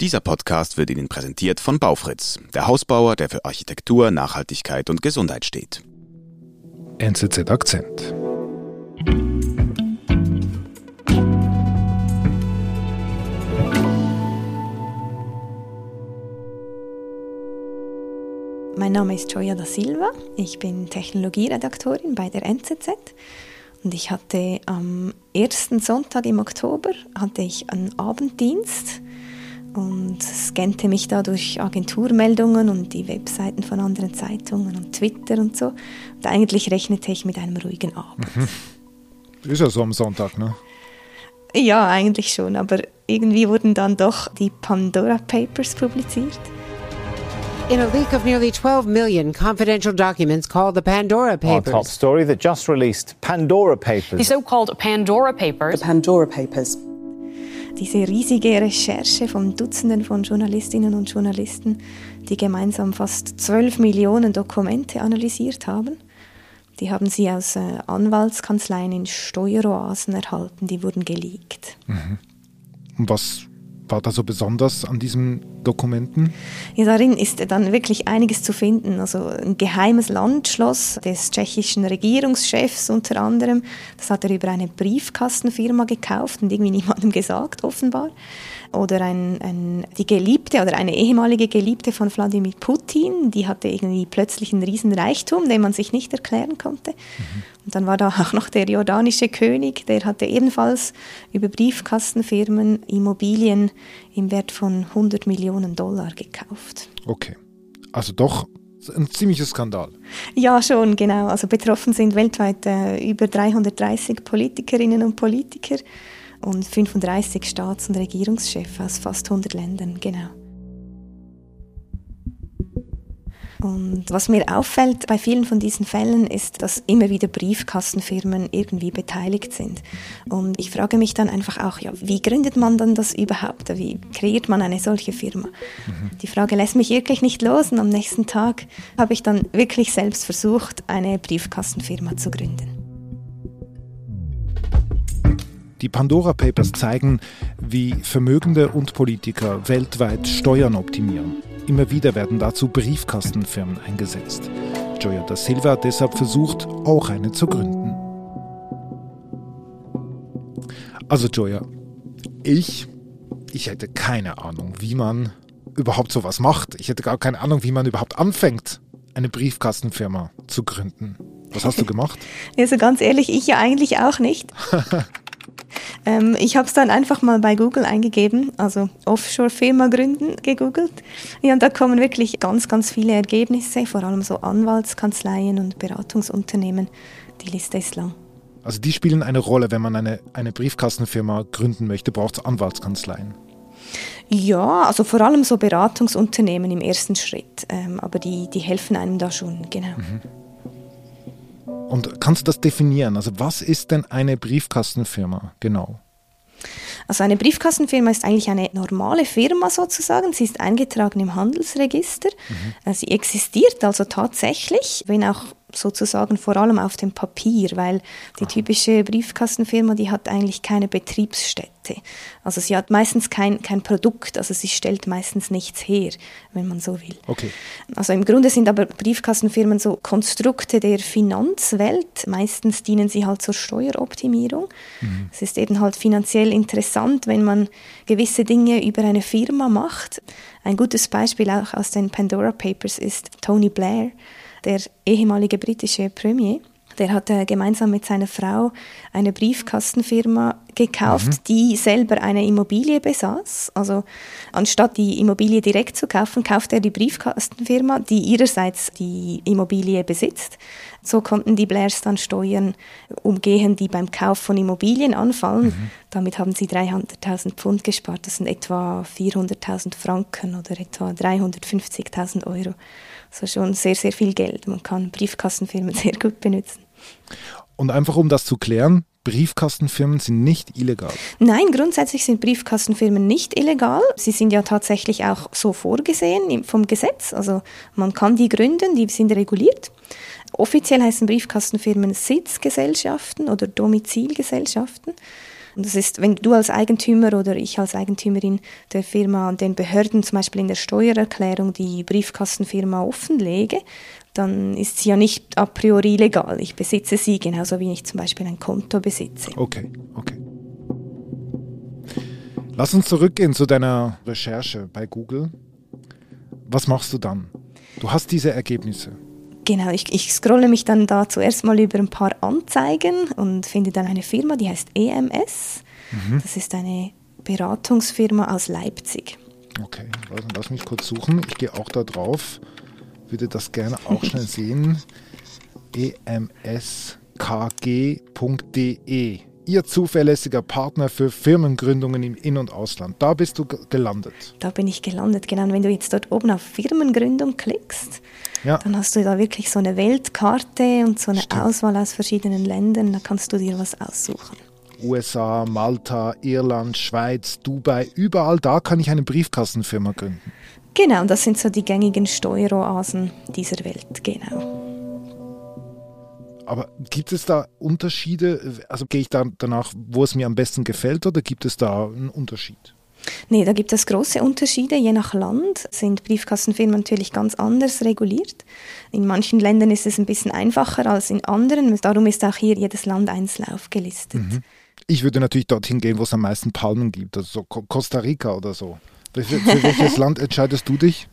Dieser Podcast wird Ihnen präsentiert von Baufritz, der Hausbauer, der für Architektur, Nachhaltigkeit und Gesundheit steht. NZZ Akzent. Mein Name ist Joya da Silva. Ich bin Technologieredaktorin bei der NZZ und ich hatte am ersten Sonntag im Oktober hatte ich einen Abenddienst und scannte mich da durch Agenturmeldungen und die Webseiten von anderen Zeitungen und Twitter und so. Und eigentlich rechnete ich mit einem ruhigen Abend. Mhm. Ist ja so am Sonntag, ne? Ja, eigentlich schon, aber irgendwie wurden dann doch die Pandora Papers publiziert. In a leak of nearly 12 million confidential documents called the Pandora Papers. Our top story that just released Pandora Papers. The so-called Pandora Papers. The Pandora Papers. Diese riesige Recherche von Dutzenden von Journalistinnen und Journalisten, die gemeinsam fast 12 Millionen Dokumente analysiert haben. Die haben sie aus äh, Anwaltskanzleien in Steueroasen erhalten, die wurden geleakt. Mhm. Und was war da so besonders an diesen Dokumenten? Ja, darin ist dann wirklich einiges zu finden. Also ein geheimes Landschloss des tschechischen Regierungschefs unter anderem. Das hat er über eine Briefkastenfirma gekauft und irgendwie niemandem gesagt, offenbar oder ein, ein, die Geliebte oder eine ehemalige Geliebte von Wladimir Putin, die hatte irgendwie plötzlich einen riesen Reichtum, den man sich nicht erklären konnte. Mhm. Und dann war da auch noch der jordanische König, der hatte ebenfalls über Briefkastenfirmen Immobilien im Wert von 100 Millionen Dollar gekauft. Okay, also doch ein ziemlicher Skandal. Ja, schon, genau. Also betroffen sind weltweit äh, über 330 Politikerinnen und Politiker und 35 Staats- und Regierungschefs aus fast 100 Ländern, genau. Und was mir auffällt bei vielen von diesen Fällen ist, dass immer wieder Briefkastenfirmen irgendwie beteiligt sind. Und ich frage mich dann einfach auch, ja, wie gründet man dann das überhaupt? Wie kreiert man eine solche Firma? Mhm. Die Frage lässt mich wirklich nicht los und am nächsten Tag habe ich dann wirklich selbst versucht, eine Briefkastenfirma zu gründen. Die Pandora Papers zeigen, wie Vermögende und Politiker weltweit Steuern optimieren. Immer wieder werden dazu Briefkastenfirmen eingesetzt. Joya da Silva hat deshalb versucht, auch eine zu gründen. Also Joya, ich, ich hätte keine Ahnung, wie man überhaupt sowas macht. Ich hätte gar keine Ahnung, wie man überhaupt anfängt, eine Briefkastenfirma zu gründen. Was hast du gemacht? Also ganz ehrlich, ich ja eigentlich auch nicht. Ähm, ich habe es dann einfach mal bei Google eingegeben, also Offshore-Firma gründen gegoogelt. Ja, und da kommen wirklich ganz, ganz viele Ergebnisse, vor allem so Anwaltskanzleien und Beratungsunternehmen. Die Liste ist lang. Also die spielen eine Rolle, wenn man eine, eine Briefkastenfirma gründen möchte, braucht es Anwaltskanzleien. Ja, also vor allem so Beratungsunternehmen im ersten Schritt. Ähm, aber die, die helfen einem da schon, genau. Mhm. Und kannst du das definieren? Also was ist denn eine Briefkastenfirma genau? Also eine Briefkastenfirma ist eigentlich eine normale Firma sozusagen. Sie ist eingetragen im Handelsregister. Mhm. Sie existiert also tatsächlich, wenn auch sozusagen vor allem auf dem Papier, weil die typische Briefkastenfirma, die hat eigentlich keine Betriebsstätte. Also sie hat meistens kein, kein Produkt, also sie stellt meistens nichts her, wenn man so will. Okay. Also im Grunde sind aber Briefkastenfirmen so Konstrukte der Finanzwelt. Meistens dienen sie halt zur Steueroptimierung. Mhm. Es ist eben halt finanziell interessant, wenn man gewisse Dinge über eine Firma macht. Ein gutes Beispiel auch aus den Pandora Papers ist Tony Blair der ehemalige britische Premier, der hat äh, gemeinsam mit seiner Frau eine Briefkastenfirma gekauft, mhm. die selber eine Immobilie besaß. Also anstatt die Immobilie direkt zu kaufen, kauft er die Briefkastenfirma, die ihrerseits die Immobilie besitzt. So konnten die Blairs dann Steuern umgehen, die beim Kauf von Immobilien anfallen. Mhm. Damit haben sie 300.000 Pfund gespart. Das sind etwa 400.000 Franken oder etwa 350.000 Euro. Also schon sehr, sehr viel Geld. Man kann Briefkastenfirmen sehr gut benutzen. Und einfach um das zu klären, Briefkastenfirmen sind nicht illegal. Nein, grundsätzlich sind Briefkastenfirmen nicht illegal. Sie sind ja tatsächlich auch so vorgesehen vom Gesetz. Also man kann die gründen, die sind reguliert. Offiziell heißen Briefkastenfirmen Sitzgesellschaften oder Domizilgesellschaften. Und das ist, wenn du als Eigentümer oder ich als Eigentümerin der Firma den Behörden zum Beispiel in der Steuererklärung die Briefkastenfirma offenlege, dann ist sie ja nicht a priori legal. Ich besitze sie genauso wie ich zum Beispiel ein Konto besitze. Okay, okay. Lass uns zurückgehen zu deiner Recherche bei Google. Was machst du dann? Du hast diese Ergebnisse. Genau, ich, ich scrolle mich dann da zuerst mal über ein paar Anzeigen und finde dann eine Firma, die heißt EMS. Mhm. Das ist eine Beratungsfirma aus Leipzig. Okay, also lass mich kurz suchen. Ich gehe auch da drauf. Würde das gerne auch schnell sehen. emskg.de Ihr zuverlässiger Partner für Firmengründungen im In- und Ausland. Da bist du gelandet. Da bin ich gelandet, genau. Und wenn du jetzt dort oben auf Firmengründung klickst, ja. dann hast du da wirklich so eine Weltkarte und so eine Stimmt. Auswahl aus verschiedenen Ländern. Da kannst du dir was aussuchen. USA, Malta, Irland, Schweiz, Dubai, überall da kann ich eine Briefkastenfirma gründen. Genau, das sind so die gängigen Steueroasen dieser Welt, genau. Aber gibt es da Unterschiede? Also gehe ich da danach, wo es mir am besten gefällt, oder gibt es da einen Unterschied? Nee, da gibt es große Unterschiede. Je nach Land sind Briefkastenfirmen natürlich ganz anders reguliert. In manchen Ländern ist es ein bisschen einfacher als in anderen. Darum ist auch hier jedes Land einzeln aufgelistet. Mhm. Ich würde natürlich dorthin gehen, wo es am meisten Palmen gibt, also so Costa Rica oder so. Für, für welches Land entscheidest du dich?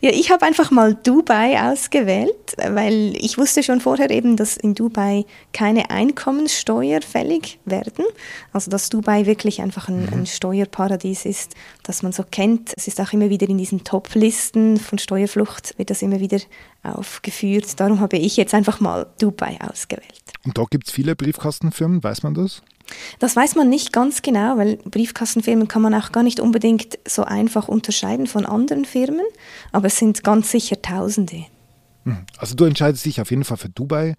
Ja, ich habe einfach mal Dubai ausgewählt, weil ich wusste schon vorher eben, dass in Dubai keine Einkommenssteuer fällig werden. Also dass Dubai wirklich einfach ein, ein Steuerparadies ist, das man so kennt. Es ist auch immer wieder in diesen Top-Listen von Steuerflucht, wird das immer wieder aufgeführt. Darum habe ich jetzt einfach mal Dubai ausgewählt. Und da gibt es viele Briefkastenfirmen, weiß man das? Das weiß man nicht ganz genau, weil Briefkastenfirmen kann man auch gar nicht unbedingt so einfach unterscheiden von anderen Firmen, aber es sind ganz sicher Tausende. Hm. Also du entscheidest dich auf jeden Fall für Dubai.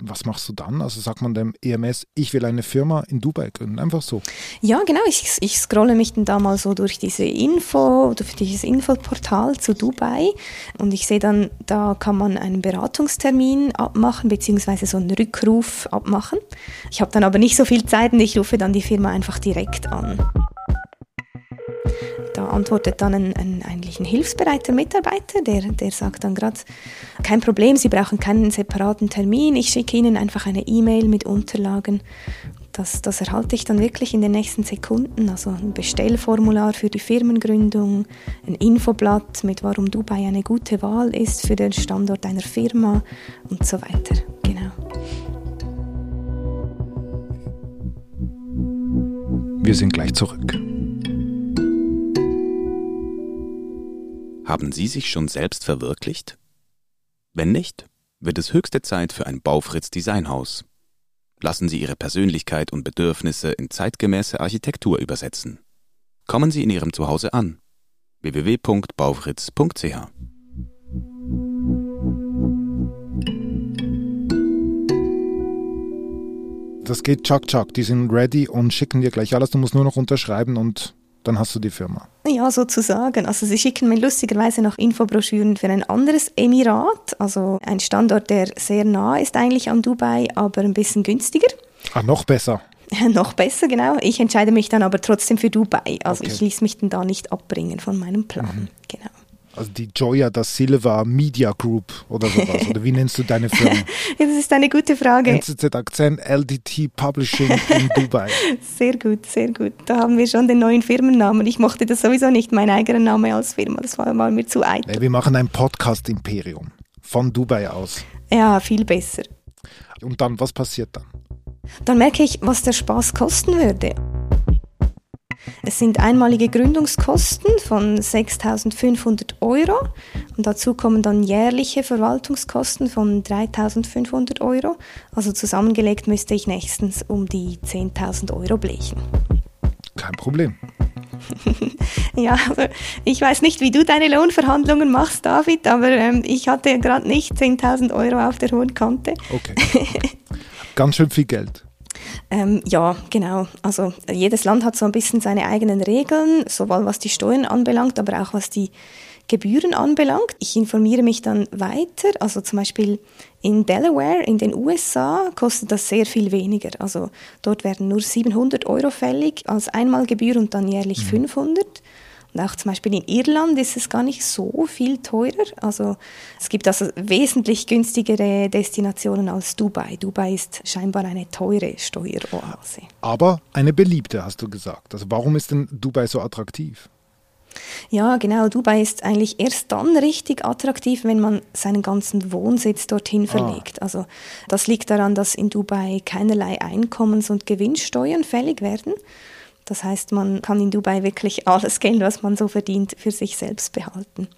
Was machst du dann? Also sagt man dem EMS, ich will eine Firma in Dubai gründen, einfach so. Ja, genau. Ich, ich scrolle mich dann da mal so durch diese Info, durch dieses Infoportal zu Dubai und ich sehe dann, da kann man einen Beratungstermin abmachen, beziehungsweise so einen Rückruf abmachen. Ich habe dann aber nicht so viel Zeit und ich rufe dann die Firma einfach direkt an. Da antwortet dann ein, ein, eigentlich ein hilfsbereiter Mitarbeiter, der, der sagt dann gerade, kein Problem, Sie brauchen keinen separaten Termin, ich schicke Ihnen einfach eine E-Mail mit Unterlagen. Das, das erhalte ich dann wirklich in den nächsten Sekunden. Also ein Bestellformular für die Firmengründung, ein Infoblatt mit warum Dubai eine gute Wahl ist für den Standort einer Firma und so weiter. Genau. Wir sind gleich zurück. Haben Sie sich schon selbst verwirklicht? Wenn nicht, wird es höchste Zeit für ein Baufritz Designhaus. Lassen Sie Ihre Persönlichkeit und Bedürfnisse in zeitgemäße Architektur übersetzen. Kommen Sie in Ihrem Zuhause an. www.baufritz.ch Das geht chuck chuck, die sind ready und schicken dir gleich alles. Du musst nur noch unterschreiben und dann hast du die Firma. Ja, sozusagen. Also sie schicken mir lustigerweise noch Infobroschüren für ein anderes Emirat, also ein Standort, der sehr nah ist eigentlich an Dubai, aber ein bisschen günstiger. Ach, noch besser. noch besser, genau. Ich entscheide mich dann aber trotzdem für Dubai. Also okay. ich ließ mich dann da nicht abbringen von meinem Plan. Mhm. Genau. Also die Joya da Silva Media Group oder sowas. oder wie nennst du deine Firma? ja, das ist eine gute Frage. NZZ Akzent LDT Publishing in Dubai. Sehr gut, sehr gut. Da haben wir schon den neuen Firmennamen. Ich mochte das sowieso nicht, mein eigener Name als Firma. Das war mal mir zu eitel. Nee, wir machen ein Podcast-Imperium von Dubai aus. Ja, viel besser. Und dann, was passiert dann? Dann merke ich, was der Spaß kosten würde. Es sind einmalige Gründungskosten von 6.500 Euro und dazu kommen dann jährliche Verwaltungskosten von 3.500 Euro. Also zusammengelegt müsste ich nächstens um die 10.000 Euro blechen. Kein Problem. ja, also ich weiß nicht, wie du deine Lohnverhandlungen machst, David, aber ähm, ich hatte gerade nicht 10.000 Euro auf der hohen Kante. Okay. Ganz schön viel Geld. Ähm, ja, genau. Also jedes Land hat so ein bisschen seine eigenen Regeln, sowohl was die Steuern anbelangt, aber auch was die, Gebühren anbelangt. Ich informiere mich dann weiter, also zum Beispiel in Delaware in den USA kostet das sehr viel weniger. Also dort werden nur 700 Euro fällig als Einmalgebühr und dann jährlich mhm. 500. Und auch zum Beispiel in Irland ist es gar nicht so viel teurer. Also es gibt also wesentlich günstigere Destinationen als Dubai. Dubai ist scheinbar eine teure Steueroase. Aber eine beliebte, hast du gesagt. Also warum ist denn Dubai so attraktiv? Ja, genau. Dubai ist eigentlich erst dann richtig attraktiv, wenn man seinen ganzen Wohnsitz dorthin ah. verlegt. Ah. Also das liegt daran, dass in Dubai keinerlei Einkommens- und Gewinnsteuern fällig werden. Das heißt, man kann in Dubai wirklich alles Geld, was man so verdient, für sich selbst behalten.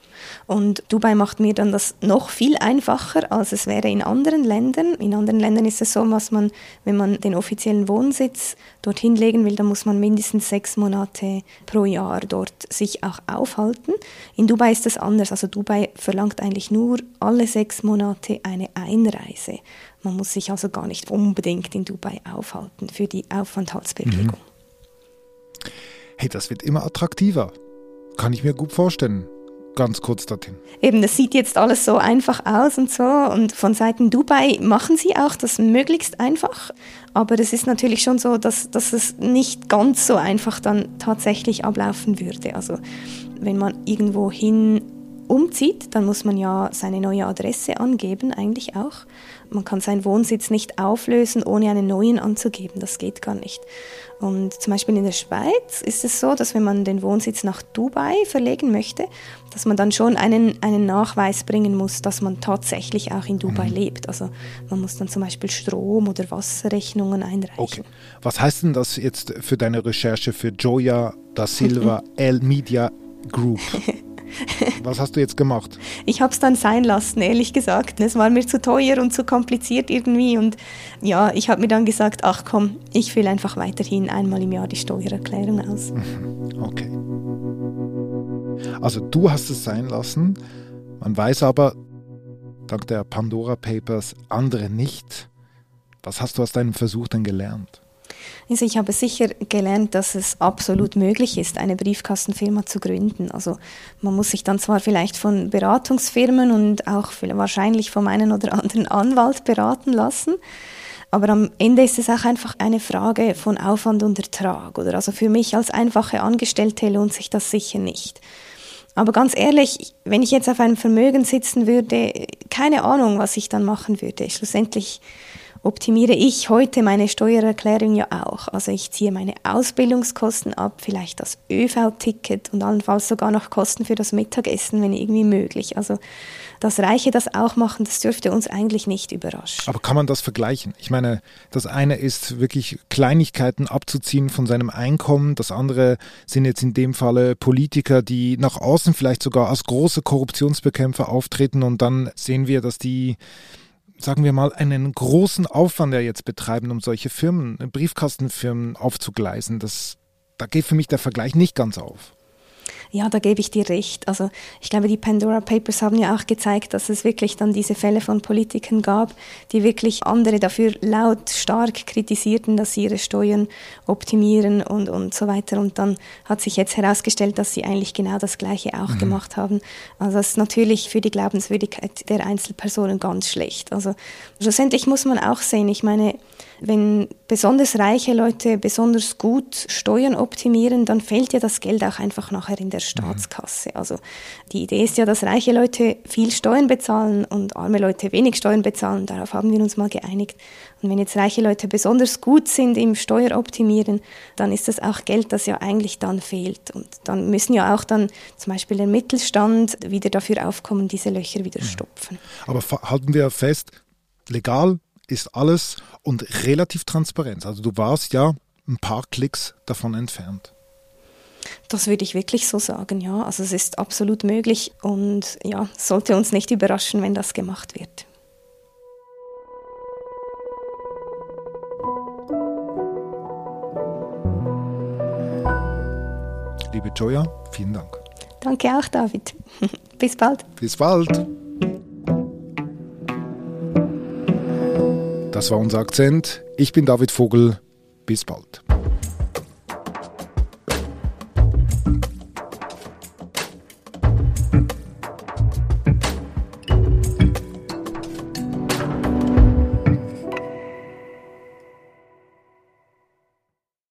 Und Dubai macht mir dann das noch viel einfacher, als es wäre in anderen Ländern. In anderen Ländern ist es so, dass man, wenn man den offiziellen Wohnsitz dorthin legen will, dann muss man mindestens sechs Monate pro Jahr dort sich auch aufhalten. In Dubai ist es anders. Also Dubai verlangt eigentlich nur alle sechs Monate eine Einreise. Man muss sich also gar nicht unbedingt in Dubai aufhalten für die Aufenthaltsbewilligung. Mhm. Hey, das wird immer attraktiver. Kann ich mir gut vorstellen. Ganz kurz dorthin. Eben, das sieht jetzt alles so einfach aus und so. Und von Seiten Dubai machen sie auch das möglichst einfach. Aber es ist natürlich schon so, dass, dass es nicht ganz so einfach dann tatsächlich ablaufen würde. Also wenn man irgendwo hin umzieht, dann muss man ja seine neue Adresse angeben, eigentlich auch. Man kann seinen Wohnsitz nicht auflösen, ohne einen neuen anzugeben. Das geht gar nicht. Und zum Beispiel in der Schweiz ist es so, dass wenn man den Wohnsitz nach Dubai verlegen möchte, dass man dann schon einen, einen Nachweis bringen muss, dass man tatsächlich auch in Dubai mhm. lebt. Also man muss dann zum Beispiel Strom- oder Wasserrechnungen einreichen. Okay. Was heißt denn das jetzt für deine Recherche für Joya da Silva L Media Group? Was hast du jetzt gemacht? Ich habe es dann sein lassen, ehrlich gesagt. Es war mir zu teuer und zu kompliziert irgendwie. Und ja, ich habe mir dann gesagt, ach komm, ich fülle einfach weiterhin einmal im Jahr die Steuererklärung aus. Okay. Also du hast es sein lassen. Man weiß aber, dank der Pandora Papers, andere nicht. Was hast du aus deinem Versuch denn gelernt? Also ich habe sicher gelernt, dass es absolut möglich ist, eine Briefkastenfirma zu gründen. Also man muss sich dann zwar vielleicht von Beratungsfirmen und auch wahrscheinlich vom einen oder anderen Anwalt beraten lassen, aber am Ende ist es auch einfach eine Frage von Aufwand und Ertrag. Oder also für mich als einfache Angestellte lohnt sich das sicher nicht. Aber ganz ehrlich, wenn ich jetzt auf einem Vermögen sitzen würde, keine Ahnung, was ich dann machen würde. Schlussendlich optimiere ich heute meine Steuererklärung ja auch. Also ich ziehe meine Ausbildungskosten ab, vielleicht das ÖV-Ticket und allenfalls sogar noch Kosten für das Mittagessen, wenn irgendwie möglich. Also dass Reiche das auch machen, das dürfte uns eigentlich nicht überraschen. Aber kann man das vergleichen? Ich meine, das eine ist wirklich Kleinigkeiten abzuziehen von seinem Einkommen, das andere sind jetzt in dem Falle Politiker, die nach außen vielleicht sogar als große Korruptionsbekämpfer auftreten und dann sehen wir, dass die sagen wir mal, einen großen Aufwand ja jetzt betreiben, um solche Firmen, Briefkastenfirmen aufzugleisen. Das, da geht für mich der Vergleich nicht ganz auf. Ja, da gebe ich dir recht. Also ich glaube, die Pandora Papers haben ja auch gezeigt, dass es wirklich dann diese Fälle von Politikern gab, die wirklich andere dafür laut stark kritisierten, dass sie ihre Steuern optimieren und, und so weiter. Und dann hat sich jetzt herausgestellt, dass sie eigentlich genau das Gleiche auch mhm. gemacht haben. Also das ist natürlich für die Glaubenswürdigkeit der Einzelpersonen ganz schlecht. Also schlussendlich muss man auch sehen, ich meine, wenn besonders reiche Leute besonders gut Steuern optimieren, dann fällt ja das Geld auch einfach nachher in der Staatskasse. Also die Idee ist ja, dass reiche Leute viel Steuern bezahlen und arme Leute wenig Steuern bezahlen. Darauf haben wir uns mal geeinigt. Und wenn jetzt reiche Leute besonders gut sind im Steueroptimieren, dann ist das auch Geld, das ja eigentlich dann fehlt. Und dann müssen ja auch dann zum Beispiel der Mittelstand wieder dafür aufkommen, diese Löcher wieder stopfen. Aber halten wir fest, legal ist alles und relativ transparent. Also du warst ja ein paar Klicks davon entfernt. Das würde ich wirklich so sagen, ja. Also es ist absolut möglich und ja, sollte uns nicht überraschen, wenn das gemacht wird. Liebe Joya, vielen Dank. Danke auch, David. Bis bald. Bis bald. Das war unser Akzent. Ich bin David Vogel. Bis bald.